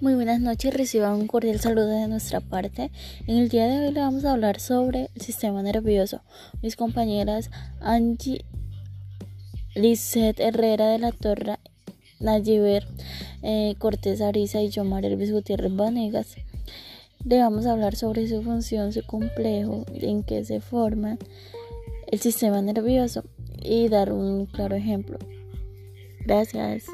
Muy buenas noches, reciban un cordial saludo de nuestra parte. En el día de hoy le vamos a hablar sobre el sistema nervioso. Mis compañeras Angie Lizeth Herrera de la Torre, Nayiber eh, Cortés Ariza y yo, Elvis Gutiérrez Vanegas. Le vamos a hablar sobre su función, su complejo, en qué se forma el sistema nervioso y dar un claro ejemplo. Gracias.